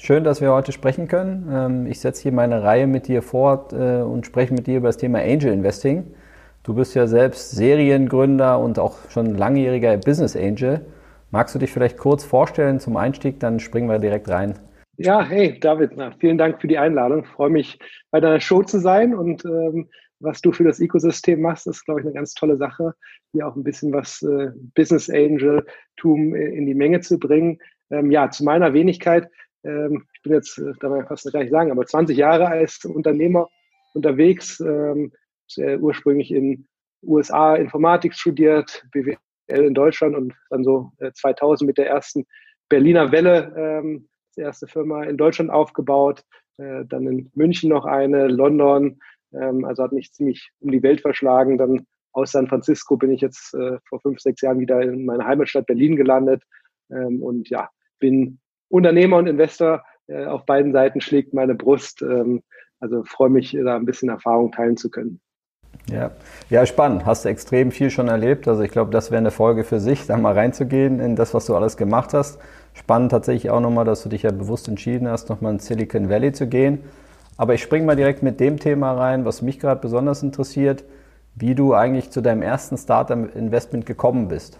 Schön, dass wir heute sprechen können. Ähm, ich setze hier meine Reihe mit dir fort äh, und spreche mit dir über das Thema Angel Investing. Du bist ja selbst Seriengründer und auch schon langjähriger Business Angel. Magst du dich vielleicht kurz vorstellen zum Einstieg? Dann springen wir direkt rein. Ja, hey David, na, vielen Dank für die Einladung. Ich freue mich, bei deiner Show zu sein und ähm, was du für das Ökosystem machst, ist, glaube ich, eine ganz tolle Sache, hier auch ein bisschen was äh, Business Angel-Tum in die Menge zu bringen. Ähm, ja, zu meiner Wenigkeit ähm, ich bin jetzt, äh, darf man fast gar nicht sagen, aber 20 Jahre als Unternehmer unterwegs, ähm, ursprünglich in USA Informatik studiert, BWL in Deutschland und dann so äh, 2000 mit der ersten Berliner Welle ähm, die erste Firma in Deutschland aufgebaut, äh, dann in München noch eine, London, ähm, also hat mich ziemlich um die Welt verschlagen. Dann aus San Francisco bin ich jetzt äh, vor fünf, sechs Jahren wieder in meiner Heimatstadt Berlin gelandet ähm, und ja, bin Unternehmer und Investor äh, auf beiden Seiten schlägt meine Brust. Ähm, also freue mich, da ein bisschen Erfahrung teilen zu können. Ja. ja, spannend. Hast du extrem viel schon erlebt. Also ich glaube, das wäre eine Folge für sich, da mal reinzugehen in das, was du alles gemacht hast. Spannend tatsächlich auch nochmal, dass du dich ja bewusst entschieden hast, nochmal in Silicon Valley zu gehen. Aber ich springe mal direkt mit dem Thema rein, was mich gerade besonders interessiert, wie du eigentlich zu deinem ersten Startup-Investment gekommen bist.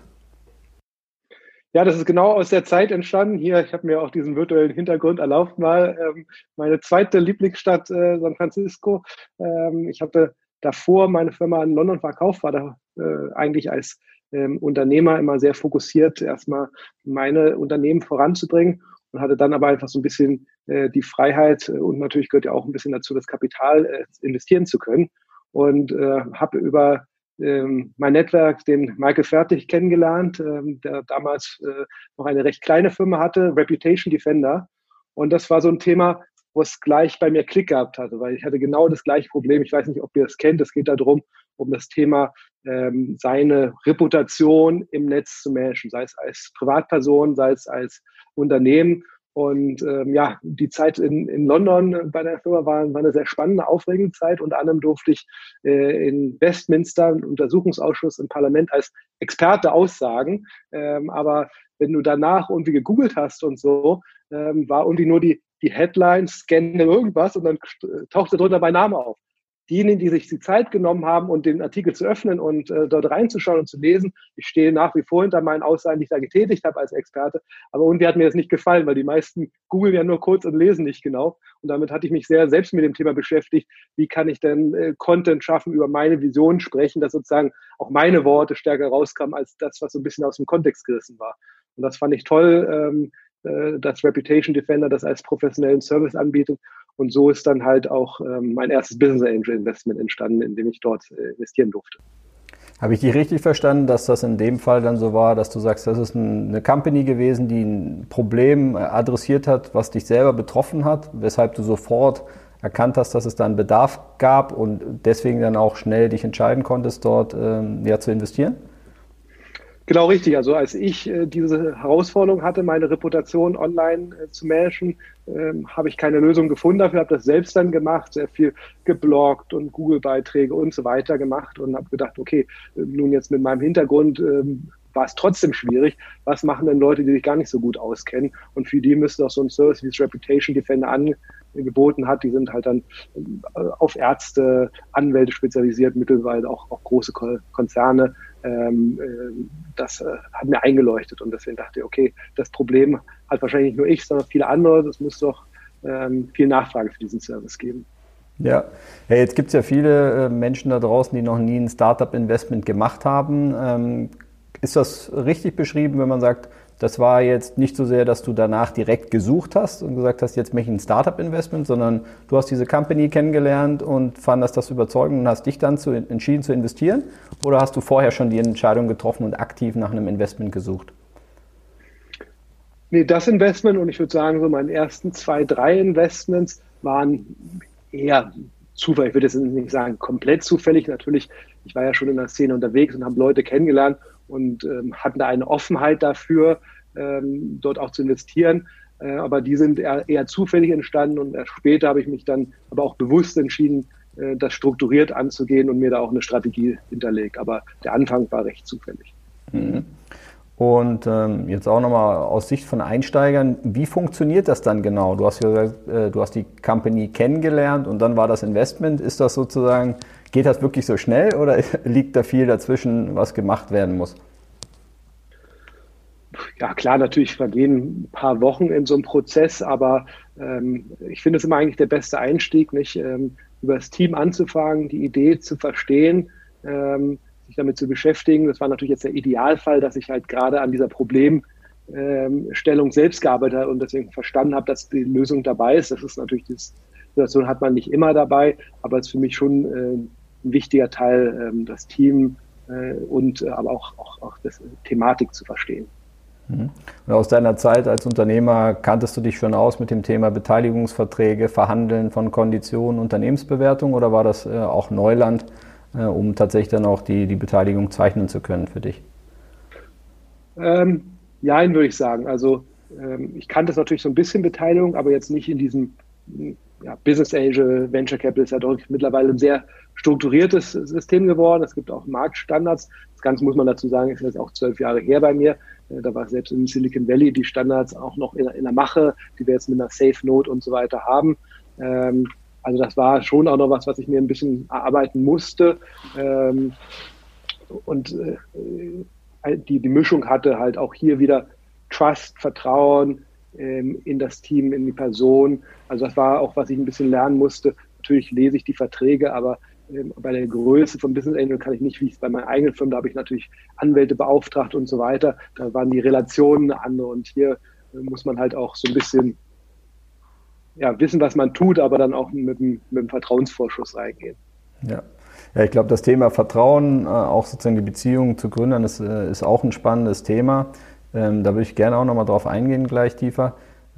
Ja, das ist genau aus der Zeit entstanden. Hier, ich habe mir auch diesen virtuellen Hintergrund erlaubt mal. Ähm, meine zweite Lieblingsstadt, äh, San Francisco. Ähm, ich hatte davor meine Firma in London verkauft, war da äh, eigentlich als ähm, Unternehmer immer sehr fokussiert, erstmal meine Unternehmen voranzubringen und hatte dann aber einfach so ein bisschen äh, die Freiheit äh, und natürlich gehört ja auch ein bisschen dazu, das Kapital äh, investieren zu können und äh, habe über ähm, mein Netzwerk den Michael Fertig kennengelernt, ähm, der damals äh, noch eine recht kleine Firma hatte, Reputation Defender. Und das war so ein Thema, wo es gleich bei mir Klick gehabt hatte, weil ich hatte genau das gleiche Problem. Ich weiß nicht, ob ihr es kennt. Es geht darum, um das Thema ähm, seine Reputation im Netz zu managen, sei es als Privatperson, sei es als Unternehmen. Und ähm, ja, die Zeit in, in London bei der Firma war, war eine sehr spannende, aufregende Zeit. Unter anderem durfte ich äh, in Westminster, im Untersuchungsausschuss im Parlament als Experte aussagen. Ähm, aber wenn du danach irgendwie gegoogelt hast und so, ähm, war irgendwie nur die, die Headline, scanne irgendwas und dann tauchte drunter mein Name auf diejenigen, die sich die Zeit genommen haben und den Artikel zu öffnen und äh, dort reinzuschauen und zu lesen, ich stehe nach wie vor hinter meinen Aussagen, die ich da getätigt habe als Experte, aber irgendwie hat mir das nicht gefallen, weil die meisten googeln ja nur kurz und lesen nicht genau. Und damit hatte ich mich sehr selbst mit dem Thema beschäftigt, wie kann ich denn äh, Content schaffen, über meine Vision sprechen, dass sozusagen auch meine Worte stärker rauskamen als das, was so ein bisschen aus dem Kontext gerissen war. Und das fand ich toll, ähm, äh, dass Reputation Defender das als professionellen Service anbietet und so ist dann halt auch ähm, mein erstes Business Angel Investment entstanden, in dem ich dort äh, investieren durfte. Habe ich dich richtig verstanden, dass das in dem Fall dann so war, dass du sagst, das ist eine Company gewesen, die ein Problem äh, adressiert hat, was dich selber betroffen hat, weshalb du sofort erkannt hast, dass es da einen Bedarf gab und deswegen dann auch schnell dich entscheiden konntest, dort ähm, ja, zu investieren? Genau richtig. Also als ich äh, diese Herausforderung hatte, meine Reputation online äh, zu managen, ähm, habe ich keine Lösung gefunden dafür, habe das selbst dann gemacht, sehr viel gebloggt und Google-Beiträge und so weiter gemacht und habe gedacht, okay, äh, nun jetzt mit meinem Hintergrund ähm, war es trotzdem schwierig. Was machen denn Leute, die sich gar nicht so gut auskennen? Und für die müsste auch so ein Service wie das Reputation Defender angeboten hat. Die sind halt dann äh, auf Ärzte, Anwälte spezialisiert, mittlerweile auch, auch große Konzerne ähm, das äh, hat mir eingeleuchtet und deswegen dachte ich, okay, das Problem hat wahrscheinlich nicht nur ich, sondern viele andere. Es muss doch ähm, viel Nachfrage für diesen Service geben. Ja, hey, jetzt gibt es ja viele äh, Menschen da draußen, die noch nie ein Startup-Investment gemacht haben. Ähm, ist das richtig beschrieben, wenn man sagt, das war jetzt nicht so sehr, dass du danach direkt gesucht hast und gesagt hast, jetzt möchte ich ein Startup-Investment, sondern du hast diese Company kennengelernt und fandest das überzeugend und hast dich dann zu, entschieden zu investieren? Oder hast du vorher schon die Entscheidung getroffen und aktiv nach einem Investment gesucht? Nee, das Investment und ich würde sagen, so meine ersten zwei, drei Investments waren eher Zufall. Ich würde jetzt nicht sagen komplett zufällig. Natürlich, ich war ja schon in der Szene unterwegs und habe Leute kennengelernt und ähm, hatten da eine Offenheit dafür, ähm, dort auch zu investieren. Äh, aber die sind eher, eher, zufällig entstanden und erst später habe ich mich dann aber auch bewusst entschieden, äh, das strukturiert anzugehen und mir da auch eine Strategie hinterlegt. Aber der Anfang war recht zufällig. Mhm. Und ähm, jetzt auch nochmal aus Sicht von Einsteigern, wie funktioniert das dann genau? Du hast gesagt, äh, du hast die Company kennengelernt und dann war das Investment. Ist das sozusagen, geht das wirklich so schnell oder liegt da viel dazwischen, was gemacht werden muss? Ja, klar, natürlich vergehen ein paar Wochen in so einem Prozess, aber ähm, ich finde es immer eigentlich der beste Einstieg, nicht ähm, über das Team anzufangen, die Idee zu verstehen. Ähm, sich damit zu beschäftigen. Das war natürlich jetzt der Idealfall, dass ich halt gerade an dieser Problemstellung ähm, selbst gearbeitet habe und deswegen verstanden habe, dass die Lösung dabei ist. Das ist natürlich, die Situation hat man nicht immer dabei, aber es ist für mich schon äh, ein wichtiger Teil, ähm, das Team äh, und äh, aber auch, auch, auch das Thematik zu verstehen. Mhm. Und aus deiner Zeit als Unternehmer kanntest du dich schon aus mit dem Thema Beteiligungsverträge, Verhandeln von Konditionen, Unternehmensbewertung oder war das auch Neuland? äh, um tatsächlich dann auch die, die Beteiligung zeichnen zu können für dich? Ähm, nein, würde ich sagen. Also ähm, ich kannte natürlich so ein bisschen Beteiligung, aber jetzt nicht in diesem ja, Business Angel, Venture Capital ist ja doch mittlerweile ein sehr strukturiertes System geworden. Es gibt auch Marktstandards. Das Ganze muss man dazu sagen, ist jetzt auch zwölf Jahre her bei mir. Äh, da war selbst in Silicon Valley die Standards auch noch in, in der Mache, die wir jetzt mit einer Safe Note und so weiter haben. Ähm, also das war schon auch noch was, was ich mir ein bisschen erarbeiten musste. Ähm, und äh, die, die Mischung hatte halt auch hier wieder Trust, Vertrauen ähm, in das Team, in die Person. Also das war auch, was ich ein bisschen lernen musste. Natürlich lese ich die Verträge, aber ähm, bei der Größe vom Business Angel kann ich nicht, wie es bei meinen eigenen Firmen, da habe ich natürlich Anwälte beauftragt und so weiter. Da waren die Relationen andere und hier äh, muss man halt auch so ein bisschen ja, wissen, was man tut, aber dann auch mit, mit dem Vertrauensvorschuss reingehen. Ja. Ja, ich glaube, das Thema Vertrauen, äh, auch sozusagen die Beziehung zu Gründern, ist, äh, ist auch ein spannendes Thema. Ähm, da würde ich gerne auch nochmal drauf eingehen, gleich tiefer.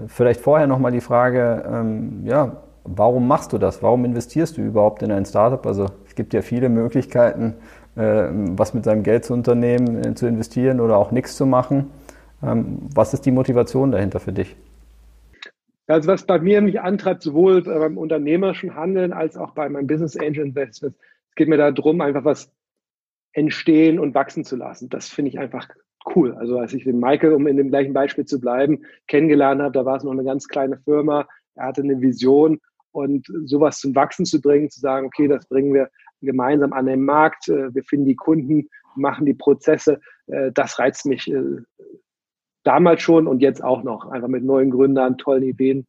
Vielleicht vorher nochmal die Frage, ähm, ja, warum machst du das? Warum investierst du überhaupt in ein Startup? Also es gibt ja viele Möglichkeiten, äh, was mit seinem Geld zu unternehmen, äh, zu investieren oder auch nichts zu machen. Ähm, was ist die Motivation dahinter für dich? Also was bei mir mich antreibt, sowohl beim unternehmerischen Handeln als auch bei meinem Business Angel Investments, es geht mir darum, einfach was entstehen und wachsen zu lassen. Das finde ich einfach cool. Also als ich den Michael, um in dem gleichen Beispiel zu bleiben, kennengelernt habe, da war es noch eine ganz kleine Firma, er hatte eine Vision und sowas zum Wachsen zu bringen, zu sagen, okay, das bringen wir gemeinsam an den Markt, äh, wir finden die Kunden, machen die Prozesse, äh, das reizt mich äh, damals schon und jetzt auch noch, einfach mit neuen Gründern, tollen Ideen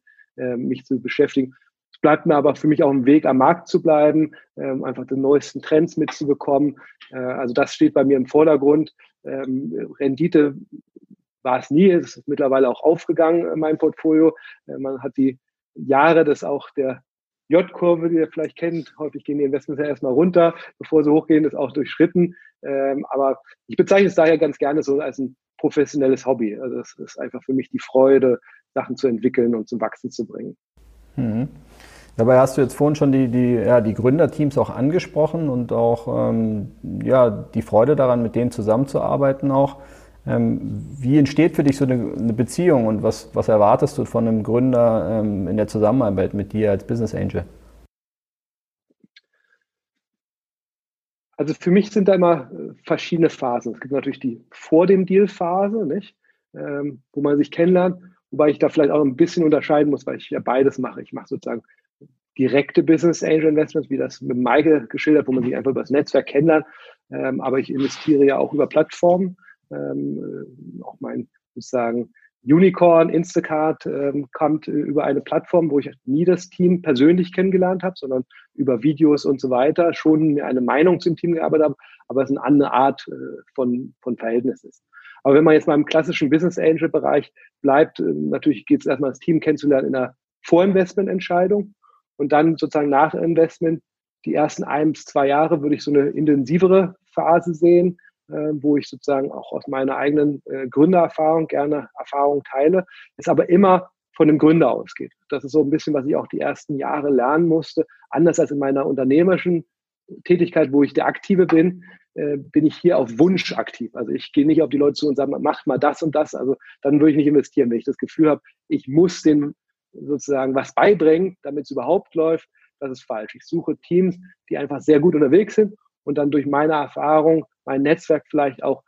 mich zu beschäftigen. Es bleibt mir aber für mich auch ein Weg, am Markt zu bleiben, ähm, einfach die neuesten Trends mitzubekommen. Also das steht bei mir im Vordergrund. Ähm, Rendite war es nie, es ist mittlerweile auch aufgegangen in meinem Portfolio. Äh, man hat die Jahre des auch der J-Kurve, die ihr vielleicht kennt, häufig gehen die Investments ja erstmal runter, bevor sie hochgehen, ist auch durchschritten. Ähm, aber ich bezeichne es daher ganz gerne so als ein professionelles Hobby. Also es ist einfach für mich die Freude, Sachen zu entwickeln und zum Wachsen zu bringen. Mhm. Dabei hast du jetzt vorhin schon die, die, ja, die Gründerteams auch angesprochen und auch ähm, ja, die Freude daran, mit denen zusammenzuarbeiten auch. Ähm, wie entsteht für dich so eine, eine, Beziehung und was, was erwartest du von einem Gründer ähm, in der Zusammenarbeit mit dir als Business Angel? Also für mich sind da immer äh, verschiedene Phasen. Es gibt natürlich die vor dem Deal-Phase, nicht? Ähm, wo man sich kennenlernt, wobei ich da vielleicht auch ein bisschen unterscheiden muss, weil ich ja beides mache. Ich mache sozusagen direkte Business Angel Investments, wie das mit Michael geschildert, wo man sich einfach über das Netzwerk kennenlernt. Ähm, aber ich investiere ja auch über Plattformen. Ähm, äh, auch mein sozusagen Unicorn, Instacart ähm, kommt äh, über eine Plattform, wo ich nie das Team persönlich kennengelernt habe, sondern über Videos und so weiter schon mir eine Meinung zum Team gearbeitet habe, aber es eine andere Art äh, von, von Verhältnis ist. Aber wenn man jetzt mal im klassischen Business Angel Bereich bleibt, äh, natürlich geht es erstmal das Team kennenzulernen in einer Vorinvestment-Entscheidung und dann sozusagen nach Investment die ersten ein bis zwei Jahre würde ich so eine intensivere Phase sehen, äh, wo ich sozusagen auch aus meiner eigenen äh, Gründererfahrung gerne Erfahrung teile, ist aber immer von dem Gründer ausgeht. Das ist so ein bisschen, was ich auch die ersten Jahre lernen musste. Anders als in meiner unternehmerischen Tätigkeit, wo ich der Aktive bin, äh, bin ich hier auf Wunsch aktiv. Also ich gehe nicht auf die Leute zu und sage, macht mal das und das. Also dann würde ich nicht investieren, wenn ich das Gefühl habe, ich muss den sozusagen was beibringen, damit es überhaupt läuft. Das ist falsch. Ich suche Teams, die einfach sehr gut unterwegs sind und dann durch meine Erfahrung, mein Netzwerk vielleicht auch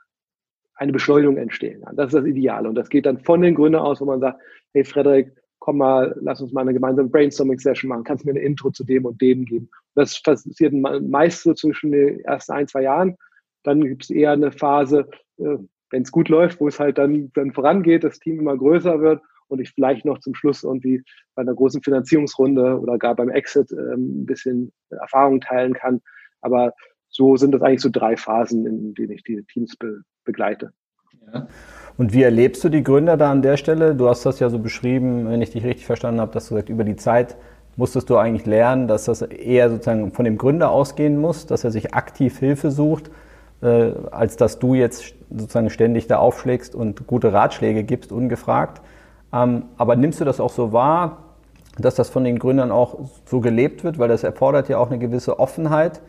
eine Beschleunigung entstehen kann. Das ist das Ideale. Und das geht dann von den Gründern aus, wo man sagt, hey Frederik, komm mal, lass uns mal eine gemeinsame Brainstorming-Session machen, kannst du mir eine Intro zu dem und dem geben. Das passiert meist so zwischen den ersten ein, zwei Jahren. Dann gibt es eher eine Phase, äh, wenn es gut läuft, wo es halt dann, dann vorangeht, das Team immer größer wird und ich vielleicht noch zum Schluss irgendwie bei einer großen Finanzierungsrunde oder gar beim Exit ähm, ein bisschen Erfahrung teilen kann. Aber so sind das eigentlich so drei Phasen, in denen ich die Teams be begleite. Ja. Und wie erlebst du die Gründer da an der Stelle? Du hast das ja so beschrieben, wenn ich dich richtig verstanden habe, dass du gesagt, über die Zeit musstest du eigentlich lernen, dass das eher sozusagen von dem Gründer ausgehen muss, dass er sich aktiv Hilfe sucht, äh, als dass du jetzt sozusagen ständig da aufschlägst und gute Ratschläge gibst, ungefragt. Ähm, aber nimmst du das auch so wahr, dass das von den Gründern auch so gelebt wird, weil das erfordert ja auch eine gewisse Offenheit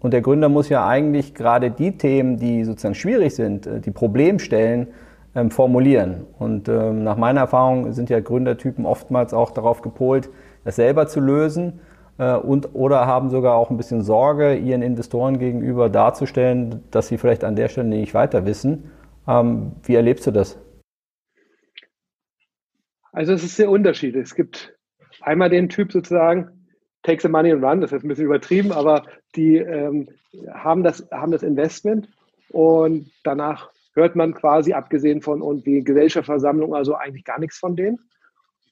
und der Gründer muss ja eigentlich gerade die Themen, die sozusagen schwierig sind, äh, die Problemstellen, ähm, formulieren. Und ähm, nach meiner Erfahrung sind ja Gründertypen oftmals auch darauf gepolt, das selber zu lösen äh, und oder haben sogar auch ein bisschen Sorge, ihren Investoren gegenüber darzustellen, dass sie vielleicht an der Stelle nicht weiter wissen. Ähm, wie erlebst du das? Also es ist sehr unterschiedlich. Es gibt einmal den Typ sozusagen, take the money and run, das ist ein bisschen übertrieben, aber die ähm, haben, das, haben das Investment und danach hört man quasi, abgesehen von irgendwie Gesellschaftsversammlung, also eigentlich gar nichts von denen.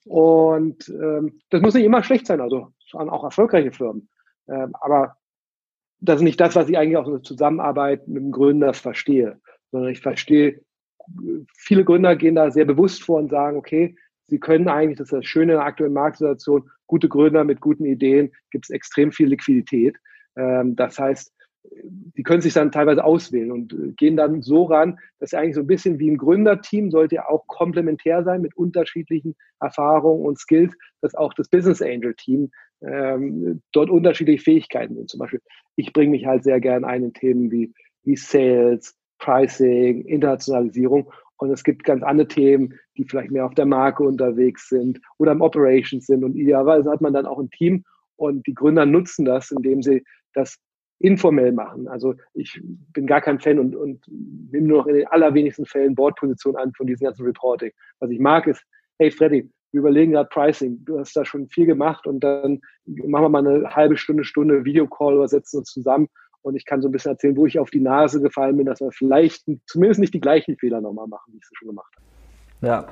Und ähm, das muss nicht immer schlecht sein, also auch erfolgreiche Firmen. Ähm, aber das ist nicht das, was ich eigentlich in der Zusammenarbeit mit dem Gründer verstehe, sondern ich verstehe, viele Gründer gehen da sehr bewusst vor und sagen, okay, sie können eigentlich, das ist das Schöne in der aktuellen Marktsituation, gute Gründer mit guten Ideen, gibt es extrem viel Liquidität. Ähm, das heißt, die können sich dann teilweise auswählen und äh, gehen dann so ran, dass eigentlich so ein bisschen wie ein Gründerteam sollte ja auch komplementär sein mit unterschiedlichen Erfahrungen und Skills, dass auch das Business Angel Team ähm, dort unterschiedliche Fähigkeiten sind. Zum Beispiel, ich bringe mich halt sehr gern ein in Themen wie, wie Sales, Pricing, Internationalisierung und es gibt ganz andere Themen, die vielleicht mehr auf der Marke unterwegs sind oder im Operations sind. Und idealerweise hat man dann auch ein Team und die Gründer nutzen das, indem sie das informell machen. Also ich bin gar kein Fan und, und nehme nur noch in den allerwenigsten Fällen Bordpositionen an von diesem ganzen Reporting. Was ich mag ist, hey Freddy, wir überlegen gerade Pricing. Du hast da schon viel gemacht und dann machen wir mal eine halbe Stunde, Stunde Videocall oder setzen uns zusammen und ich kann so ein bisschen erzählen, wo ich auf die Nase gefallen bin, dass wir vielleicht zumindest nicht die gleichen Fehler nochmal machen, wie ich sie schon gemacht habe. Ja.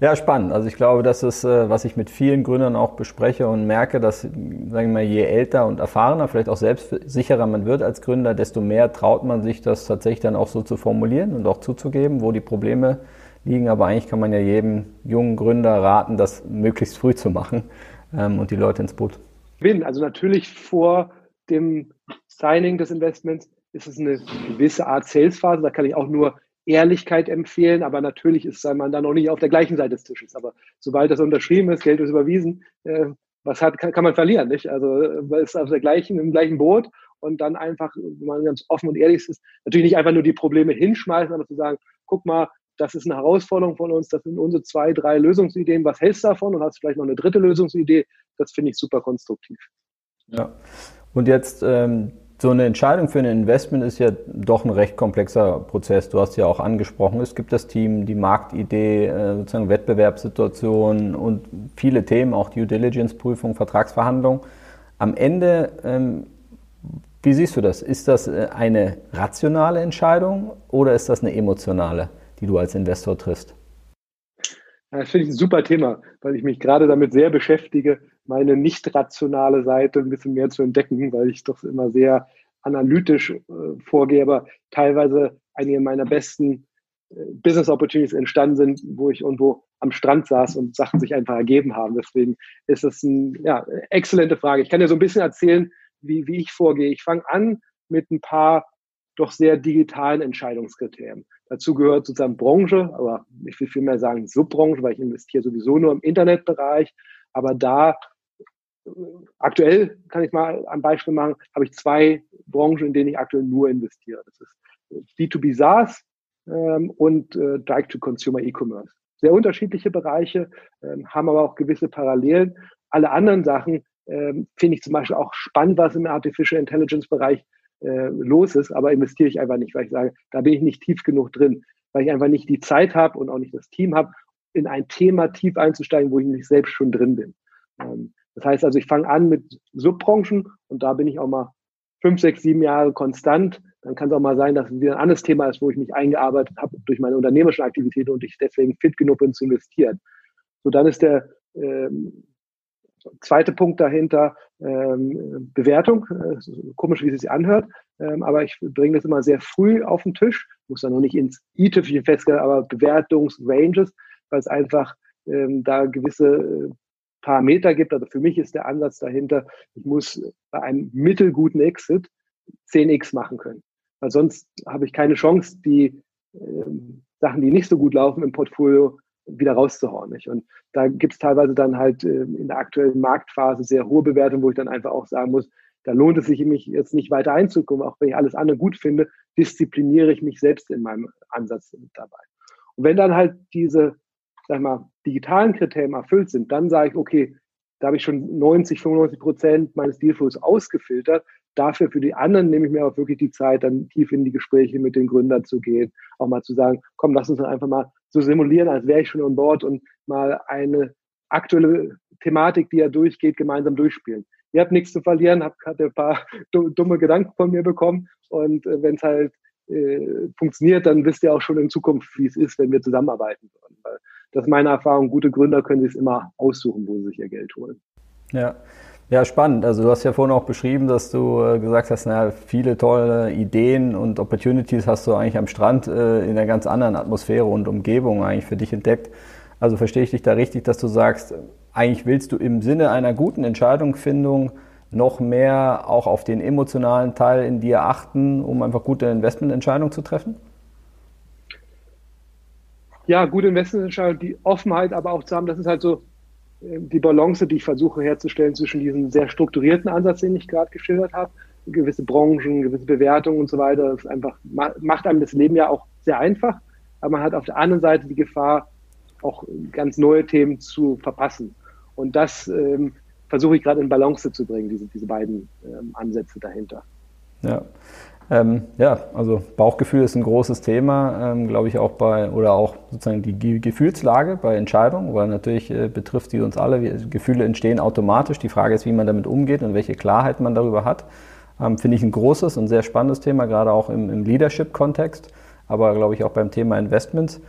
ja, spannend. Also ich glaube, das ist, äh, was ich mit vielen Gründern auch bespreche und merke, dass, sagen wir mal, je älter und erfahrener, vielleicht auch selbstsicherer man wird als Gründer, desto mehr traut man sich, das tatsächlich dann auch so zu formulieren und auch zuzugeben, wo die Probleme liegen. Aber eigentlich kann man ja jedem jungen Gründer raten, das möglichst früh zu machen ähm, und die Leute ins Boot. Also natürlich vor dem Signing des Investments ist es eine gewisse Art Salesphase. Da kann ich auch nur Ehrlichkeit empfehlen, aber natürlich ist man dann noch nicht auf der gleichen Seite des Tisches. Aber sobald das unterschrieben ist, Geld ist überwiesen, äh, was hat, kann, kann, man verlieren, nicht? Also man ist auf der gleichen, im gleichen Boot und dann einfach, wenn man ganz offen und ehrlich ist, natürlich nicht einfach nur die Probleme hinschmeißen, aber zu sagen, guck mal, das ist eine Herausforderung von uns, das sind unsere zwei, drei Lösungsideen, was hältst du davon und hast vielleicht noch eine dritte Lösungsidee, das finde ich super konstruktiv. Ja, und jetzt ähm, so eine Entscheidung für ein Investment ist ja doch ein recht komplexer Prozess. Du hast ja auch angesprochen, es gibt das Team, die Marktidee, äh, sozusagen Wettbewerbssituation und viele Themen, auch Due Diligence-Prüfung, Vertragsverhandlung. Am Ende, ähm, wie siehst du das? Ist das äh, eine rationale Entscheidung oder ist das eine emotionale, die du als Investor triffst? Das finde ich ein super Thema, weil ich mich gerade damit sehr beschäftige, meine nicht rationale Seite ein bisschen mehr zu entdecken, weil ich doch immer sehr analytisch äh, vorgehe, aber teilweise einige meiner besten äh, Business Opportunities entstanden sind, wo ich irgendwo am Strand saß und Sachen sich einfach ergeben haben. Deswegen ist es eine ja, exzellente Frage. Ich kann dir so ein bisschen erzählen, wie, wie ich vorgehe. Ich fange an mit ein paar doch sehr digitalen Entscheidungskriterien. Dazu gehört sozusagen Branche, aber ich will vielmehr sagen Subbranche, weil ich investiere sowieso nur im Internetbereich. Aber da aktuell kann ich mal ein Beispiel machen, habe ich zwei Branchen, in denen ich aktuell nur investiere. Das ist B2B SaaS ähm, und äh, Direct-to-Consumer E-Commerce. Sehr unterschiedliche Bereiche, ähm, haben aber auch gewisse Parallelen. Alle anderen Sachen ähm, finde ich zum Beispiel auch spannend, was im Artificial Intelligence Bereich äh, los ist, aber investiere ich einfach nicht, weil ich sage, da bin ich nicht tief genug drin, weil ich einfach nicht die Zeit habe und auch nicht das Team habe, in ein Thema tief einzusteigen, wo ich nicht selbst schon drin bin. Ähm, das heißt also, ich fange an mit Subbranchen und da bin ich auch mal fünf, sechs, sieben Jahre konstant. Dann kann es auch mal sein, dass es wieder ein anderes Thema ist, wo ich mich eingearbeitet habe durch meine unternehmerischen Aktivitäten und ich deswegen fit genug bin zu investieren. So, dann ist der ähm, zweite Punkt dahinter ähm, Bewertung. Komisch, wie es sich anhört, ähm, aber ich bringe das immer sehr früh auf den Tisch. Muss da noch nicht ins i-Tüpfchen festgehen, aber Bewertungsranges, weil es einfach ähm, da gewisse äh, Parameter gibt. Also für mich ist der Ansatz dahinter, ich muss bei einem mittelguten Exit 10x machen können. Weil sonst habe ich keine Chance, die ähm, Sachen, die nicht so gut laufen im Portfolio, wieder rauszuhauen. Nicht? Und da gibt es teilweise dann halt äh, in der aktuellen Marktphase sehr hohe Bewertungen, wo ich dann einfach auch sagen muss, da lohnt es sich mich jetzt nicht weiter einzukommen, auch wenn ich alles andere gut finde, diszipliniere ich mich selbst in meinem Ansatz dabei. Und wenn dann halt diese sag mal, digitalen Kriterien erfüllt sind, dann sage ich, okay, da habe ich schon 90, 95 Prozent meines Dealflows ausgefiltert. Dafür für die anderen nehme ich mir auch wirklich die Zeit, dann tief in die Gespräche mit den Gründern zu gehen, auch mal zu sagen, komm, lass uns dann einfach mal so simulieren, als wäre ich schon an Bord und mal eine aktuelle Thematik, die ja durchgeht, gemeinsam durchspielen. Ihr habt nichts zu verlieren, habt gerade ein paar dumme Gedanken von mir bekommen und äh, wenn es halt äh, funktioniert, dann wisst ihr auch schon in Zukunft, wie es ist, wenn wir zusammenarbeiten würden. Weil das ist meine Erfahrung. Gute Gründer können sich immer aussuchen, wo sie sich ihr Geld holen. Ja. Ja, spannend. Also du hast ja vorhin auch beschrieben, dass du äh, gesagt hast, naja, viele tolle Ideen und Opportunities hast du eigentlich am Strand äh, in einer ganz anderen Atmosphäre und Umgebung eigentlich für dich entdeckt. Also verstehe ich dich da richtig, dass du sagst, eigentlich willst du im Sinne einer guten Entscheidungsfindung noch mehr auch auf den emotionalen Teil in dir achten, um einfach gute Investmententscheidungen zu treffen? Ja, gute Investmententscheidung, die Offenheit aber auch zu haben, das ist halt so äh, die Balance, die ich versuche herzustellen zwischen diesem sehr strukturierten Ansatz, den ich gerade geschildert habe, gewisse Branchen, gewisse Bewertungen und so weiter. Das einfach, macht einem das Leben ja auch sehr einfach, aber man hat auf der anderen Seite die Gefahr, auch ganz neue Themen zu verpassen. Und das ähm, versuche ich gerade in Balance zu bringen, diese, diese beiden ähm, Ansätze dahinter. Ja. Ähm, ja, also Bauchgefühl ist ein großes Thema, ähm, glaube ich auch bei, oder auch sozusagen die Gefühlslage bei Entscheidungen, weil natürlich äh, betrifft die uns alle. Gefühle entstehen automatisch. Die Frage ist, wie man damit umgeht und welche Klarheit man darüber hat. Ähm, Finde ich ein großes und sehr spannendes Thema, gerade auch im, im Leadership-Kontext, aber glaube ich auch beim Thema Investments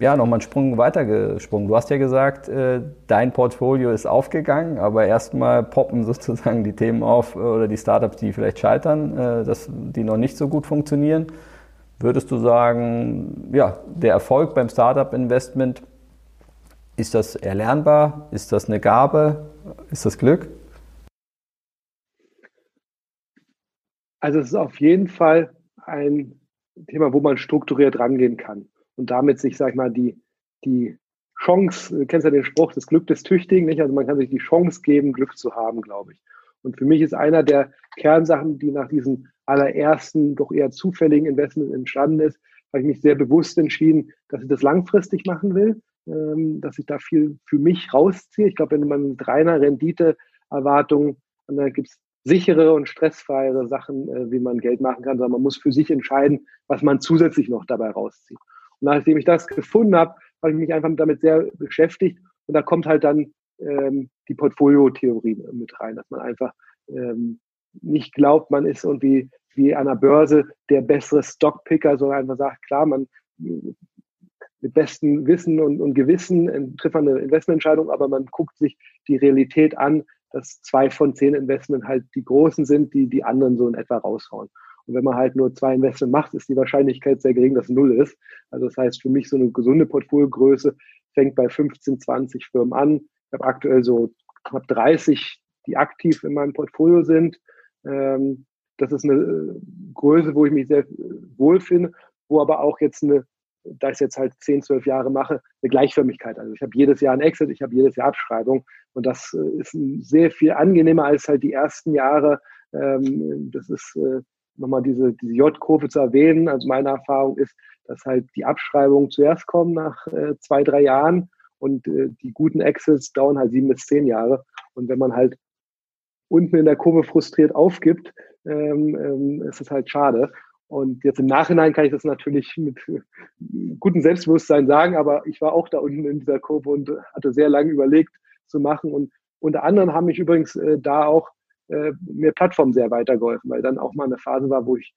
ja, nochmal einen Sprung weitergesprungen. Du hast ja gesagt, äh, dein Portfolio ist aufgegangen, aber erstmal poppen sozusagen die Themen auf äh, oder die Startups, die vielleicht scheitern, äh, dass die noch nicht so gut funktionieren. Würdest du sagen, ja, der Erfolg beim Startup-Investment, ist das erlernbar? Ist das eine Gabe? Ist das Glück? Also es ist auf jeden Fall ein Thema, wo man strukturiert rangehen kann und damit sich, sag ich mal, die, die Chance, du kennst ja den Spruch, das Glück des Tüchtigen, nicht? Also man kann sich die Chance geben, Glück zu haben, glaube ich. Und für mich ist einer der Kernsachen, die nach diesem allerersten, doch eher zufälligen Investment entstanden ist, habe ich mich sehr bewusst entschieden, dass ich das langfristig machen will, ähm, dass ich da viel für mich rausziehe. Ich glaube, wenn man mit reiner Renditeerwartung, da gibt es sichere und stressfreiere Sachen, äh, wie man Geld machen kann, sondern man muss für sich entscheiden, was man zusätzlich noch dabei rauszieht. Nachdem ich das gefunden habe, habe ich mich einfach damit sehr beschäftigt. Und da kommt halt dann ähm, die Portfoliotheorie mit rein, dass man einfach ähm, nicht glaubt, man ist irgendwie wie an der Börse der bessere Stockpicker, sondern einfach sagt, klar, man mit bestem Wissen und, und Gewissen trifft man eine Investmententscheidung, aber man guckt sich die Realität an, dass zwei von zehn Investments halt die großen sind, die die anderen so in etwa raushauen. Und wenn man halt nur zwei Investment macht, ist die Wahrscheinlichkeit sehr gering, dass null ist. Also das heißt, für mich so eine gesunde Portfoliogröße fängt bei 15, 20 Firmen an. Ich habe aktuell so knapp 30, die aktiv in meinem Portfolio sind. Ähm, das ist eine äh, Größe, wo ich mich sehr wohlfinde. wo aber auch jetzt eine, da ich es jetzt halt 10, 12 Jahre mache, eine Gleichförmigkeit. Also ich habe jedes Jahr ein Exit, ich habe jedes Jahr Abschreibung und das äh, ist sehr viel angenehmer als halt die ersten Jahre. Ähm, das ist äh, nochmal diese, diese J-Kurve zu erwähnen. Also meine Erfahrung ist, dass halt die Abschreibungen zuerst kommen nach äh, zwei, drei Jahren und äh, die guten Exits dauern halt sieben bis zehn Jahre. Und wenn man halt unten in der Kurve frustriert aufgibt, ähm, ähm, ist es halt schade. Und jetzt im Nachhinein kann ich das natürlich mit gutem Selbstbewusstsein sagen, aber ich war auch da unten in dieser Kurve und hatte sehr lange überlegt zu machen. Und unter anderem haben mich übrigens äh, da auch äh, mir Plattformen sehr weitergeholfen, weil dann auch mal eine Phase war, wo ich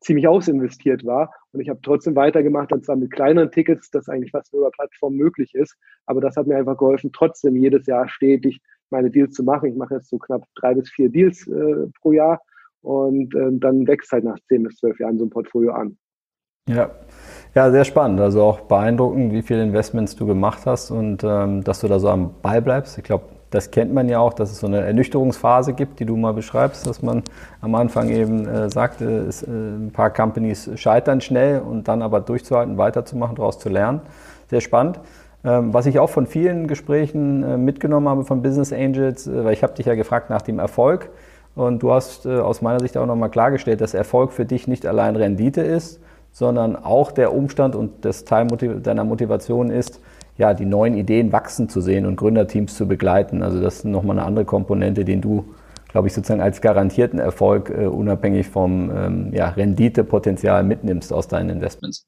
ziemlich ausinvestiert war. Und ich habe trotzdem weitergemacht, und zwar mit kleineren Tickets, das eigentlich nur über Plattformen möglich ist. Aber das hat mir einfach geholfen, trotzdem jedes Jahr stetig meine Deals zu machen. Ich mache jetzt so knapp drei bis vier Deals äh, pro Jahr und äh, dann wächst halt nach zehn bis zwölf Jahren so ein Portfolio an. Ja. Ja, sehr spannend. Also auch beeindruckend, wie viele Investments du gemacht hast und ähm, dass du da so am Ball bleibst. Ich glaube, das kennt man ja auch, dass es so eine Ernüchterungsphase gibt, die du mal beschreibst, dass man am Anfang eben äh, sagt, äh, äh, ein paar Companies scheitern schnell und dann aber durchzuhalten, weiterzumachen, daraus zu lernen. Sehr spannend. Ähm, was ich auch von vielen Gesprächen äh, mitgenommen habe von Business Angels, äh, weil ich habe dich ja gefragt nach dem Erfolg und du hast aus meiner Sicht auch nochmal klargestellt, dass Erfolg für dich nicht allein Rendite ist, sondern auch der Umstand und das Teil deiner Motivation ist, ja, die neuen Ideen wachsen zu sehen und Gründerteams zu begleiten. Also das ist nochmal eine andere Komponente, den du, glaube ich, sozusagen als garantierten Erfolg äh, unabhängig vom ähm, ja, Renditepotenzial mitnimmst aus deinen Investments.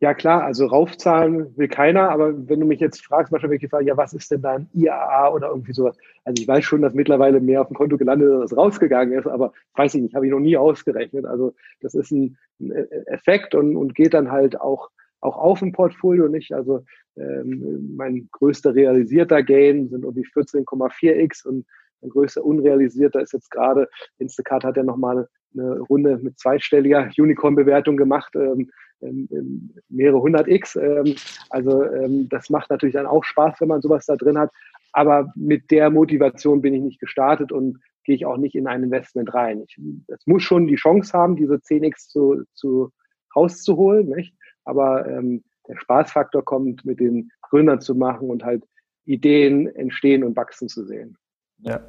Ja klar, also raufzahlen will keiner, aber wenn du mich jetzt fragst, manchmal wirklich fragen, ja, was ist denn da ein IAA oder irgendwie sowas? Also ich weiß schon, dass mittlerweile mehr auf dem Konto gelandet ist, als rausgegangen ist, aber weiß ich nicht, habe ich noch nie ausgerechnet. Also das ist ein, ein Effekt und, und geht dann halt auch auch auf dem Portfolio nicht. Also ähm, mein größter realisierter Gain sind die 14,4x und mein größter unrealisierter ist jetzt gerade, Instacart hat ja nochmal eine Runde mit zweistelliger Unicorn-Bewertung gemacht, ähm, ähm, mehrere hundert X. Ähm, also ähm, das macht natürlich dann auch Spaß, wenn man sowas da drin hat. Aber mit der Motivation bin ich nicht gestartet und gehe ich auch nicht in ein Investment rein. es muss schon die Chance haben, diese 10x zu, zu rauszuholen. Nicht? Aber ähm, der Spaßfaktor kommt, mit den Gründern zu machen und halt Ideen entstehen und wachsen zu sehen. Ja.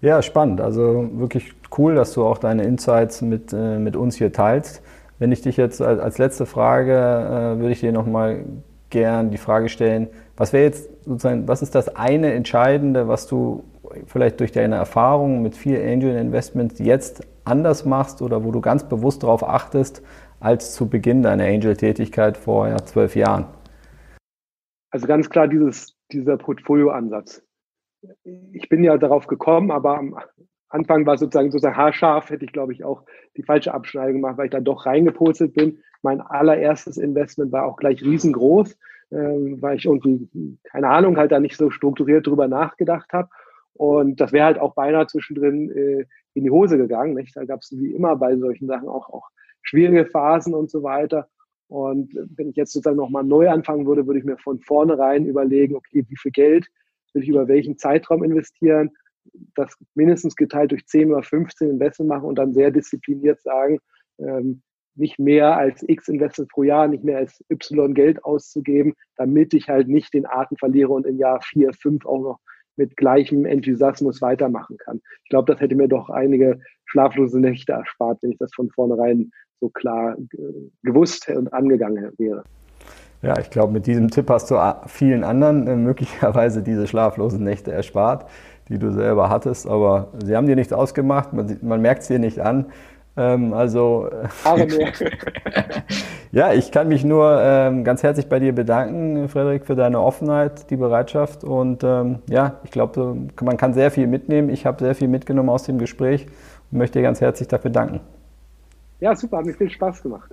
Ja, spannend. Also wirklich cool, dass du auch deine Insights mit, äh, mit uns hier teilst. Wenn ich dich jetzt als, als letzte Frage, äh, würde ich dir nochmal gern die Frage stellen, was wäre jetzt sozusagen, was ist das eine Entscheidende, was du vielleicht durch deine Erfahrung mit viel Angel Investments jetzt anders machst oder wo du ganz bewusst darauf achtest, als zu Beginn deiner Angel-Tätigkeit vor ja, zwölf Jahren? Also ganz klar dieses, dieser Portfolio-Ansatz. Ich bin ja darauf gekommen, aber am Anfang war sozusagen sozusagen haarscharf, hätte ich glaube ich auch die falsche Abschneidung gemacht, weil ich da doch reingepolzelt bin. Mein allererstes Investment war auch gleich riesengroß, äh, weil ich irgendwie, keine Ahnung, halt da nicht so strukturiert drüber nachgedacht habe. Und das wäre halt auch beinahe zwischendrin äh, in die Hose gegangen. Nicht? Da gab es wie immer bei solchen Sachen auch, auch schwierige Phasen und so weiter. Und wenn ich jetzt sozusagen nochmal neu anfangen würde, würde ich mir von vornherein überlegen, okay, wie viel Geld will ich über welchen Zeitraum investieren, das mindestens geteilt durch 10 oder 15 Investment machen und dann sehr diszipliniert sagen, ähm, nicht mehr als X Investment pro Jahr, nicht mehr als Y Geld auszugeben, damit ich halt nicht den Atem verliere und im Jahr 4, 5 auch noch mit gleichem Enthusiasmus weitermachen kann. Ich glaube, das hätte mir doch einige schlaflose Nächte erspart, wenn ich das von vornherein so klar gewusst und angegangen wäre. Ja, ich glaube, mit diesem Tipp hast du vielen anderen äh, möglicherweise diese schlaflosen Nächte erspart, die du selber hattest. Aber sie haben dir nichts ausgemacht, man, man merkt es dir nicht an. Ähm, also, ja, ich kann mich nur ähm, ganz herzlich bei dir bedanken, Frederik, für deine Offenheit, die Bereitschaft. Und ähm, ja, ich glaube, man kann sehr viel mitnehmen. Ich habe sehr viel mitgenommen aus dem Gespräch und möchte dir ganz herzlich dafür danken. Ja, super, hat mir viel Spaß gemacht.